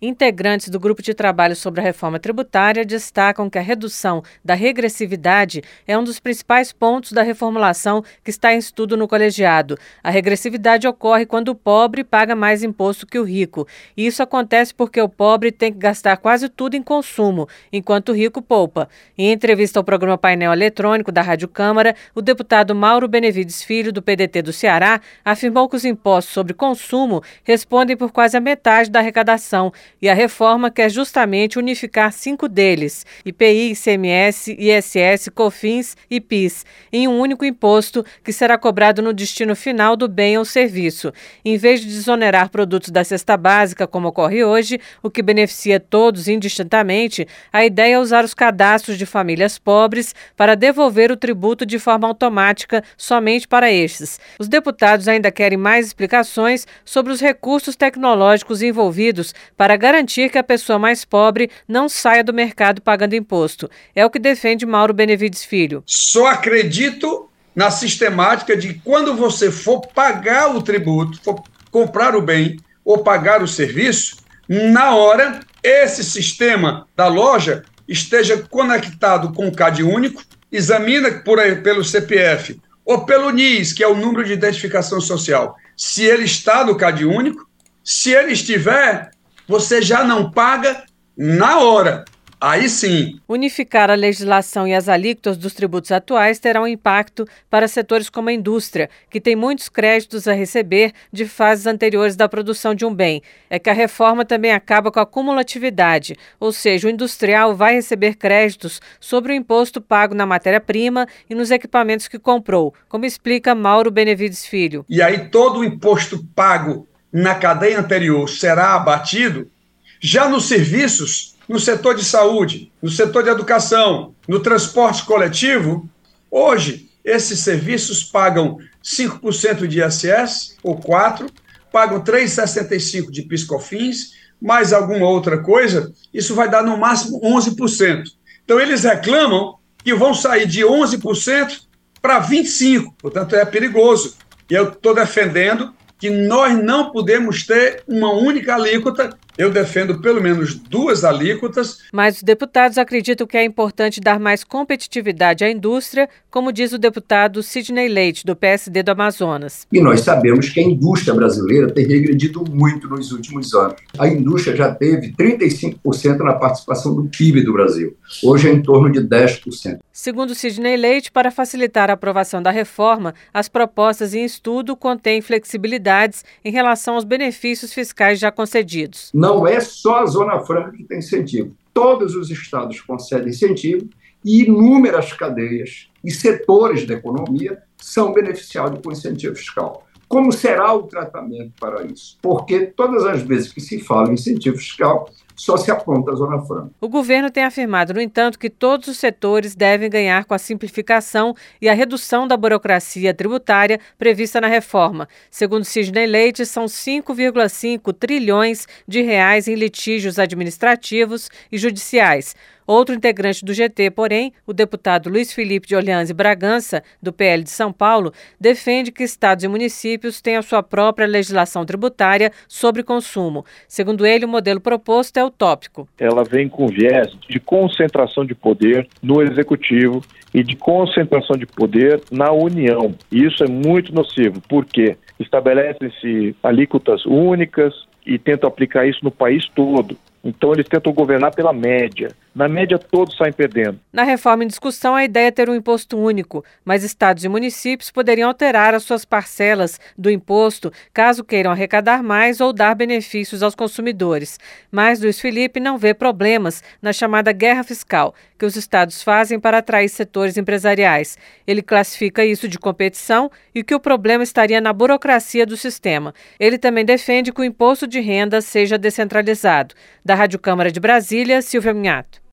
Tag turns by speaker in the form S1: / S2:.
S1: Integrantes do grupo de trabalho sobre a reforma tributária destacam que a redução da regressividade é um dos principais pontos da reformulação que está em estudo no colegiado. A regressividade ocorre quando o pobre paga mais imposto que o rico. E isso acontece porque o pobre tem que gastar quase tudo em consumo, enquanto o rico poupa. Em entrevista ao programa Painel Eletrônico da Rádio Câmara, o deputado Mauro Benevides Filho, do PDT do Ceará, afirmou que os impostos sobre consumo respondem por quase a metade da arrecadação e a reforma quer justamente unificar cinco deles: IPI, ICMS, ISS, COFINS e PIS, em um único imposto que será cobrado no destino final do bem ou serviço. Em vez de desonerar produtos da cesta básica, como ocorre hoje, o que beneficia todos indistintamente, a ideia é usar os cadastros de famílias pobres para devolver o tributo de forma automática somente para estes. Os deputados ainda querem mais explicações sobre os recursos tecnológicos envolvidos para garantir que a pessoa mais pobre não saia do mercado pagando imposto. É o que defende Mauro Benevides Filho.
S2: Só acredito na sistemática de quando você for pagar o tributo, for comprar o bem ou pagar o serviço, na hora esse sistema da loja esteja conectado com o CAD único, examina por pelo CPF ou pelo NIS, que é o número de identificação social, se ele está no CAD único. Se ele estiver, você já não paga na hora. Aí sim.
S1: Unificar a legislação e as alíquotas dos tributos atuais terá um impacto para setores como a indústria, que tem muitos créditos a receber de fases anteriores da produção de um bem. É que a reforma também acaba com a cumulatividade, ou seja, o industrial vai receber créditos sobre o imposto pago na matéria-prima e nos equipamentos que comprou, como explica Mauro Benevides Filho.
S2: E aí todo o imposto pago na cadeia anterior será abatido, já nos serviços, no setor de saúde, no setor de educação, no transporte coletivo, hoje esses serviços pagam 5% de ISS ou 4, pagam 3,65 de piscofins, mais alguma outra coisa, isso vai dar no máximo 11%. Então eles reclamam que vão sair de 11% para 25%, portanto é perigoso. E eu estou defendendo que nós não podemos ter uma única alíquota. Eu defendo pelo menos duas alíquotas.
S1: Mas os deputados acreditam que é importante dar mais competitividade à indústria, como diz o deputado Sidney Leite, do PSD do Amazonas.
S3: E nós sabemos que a indústria brasileira tem regredido muito nos últimos anos. A indústria já teve 35% na participação do PIB do Brasil. Hoje é em torno de 10%.
S1: Segundo Sidney Leite, para facilitar a aprovação da reforma, as propostas em estudo contêm flexibilidades em relação aos benefícios fiscais já concedidos.
S3: Não é só a Zona Franca que tem incentivo. Todos os estados concedem incentivo e inúmeras cadeias e setores da economia são beneficiados com incentivo fiscal. Como será o tratamento para isso? Porque todas as vezes que se fala em incentivo fiscal, só se aponta a Zona Franca.
S1: O governo tem afirmado, no entanto, que todos os setores devem ganhar com a simplificação e a redução da burocracia tributária prevista na reforma. Segundo Sidney Leite, são 5,5 trilhões de reais em litígios administrativos e judiciais. Outro integrante do GT, porém, o deputado Luiz Felipe de Orleans e Bragança, do PL de São Paulo, defende que estados e municípios tenham sua própria legislação tributária sobre consumo. Segundo ele, o modelo proposto é utópico.
S4: Ela vem com viés de concentração de poder no executivo e de concentração de poder na União. E isso é muito nocivo, porque estabelecem-se alíquotas únicas e tentam aplicar isso no país todo. Então eles tentam governar pela média. Na média, todos saem perdendo.
S1: Na reforma em discussão, a ideia é ter um imposto único, mas estados e municípios poderiam alterar as suas parcelas do imposto caso queiram arrecadar mais ou dar benefícios aos consumidores. Mas Luiz Felipe não vê problemas na chamada guerra fiscal, que os estados fazem para atrair setores empresariais. Ele classifica isso de competição e que o problema estaria na burocracia do sistema. Ele também defende que o imposto de renda seja descentralizado. Da Rádio Câmara de Brasília, Silvia Minhato.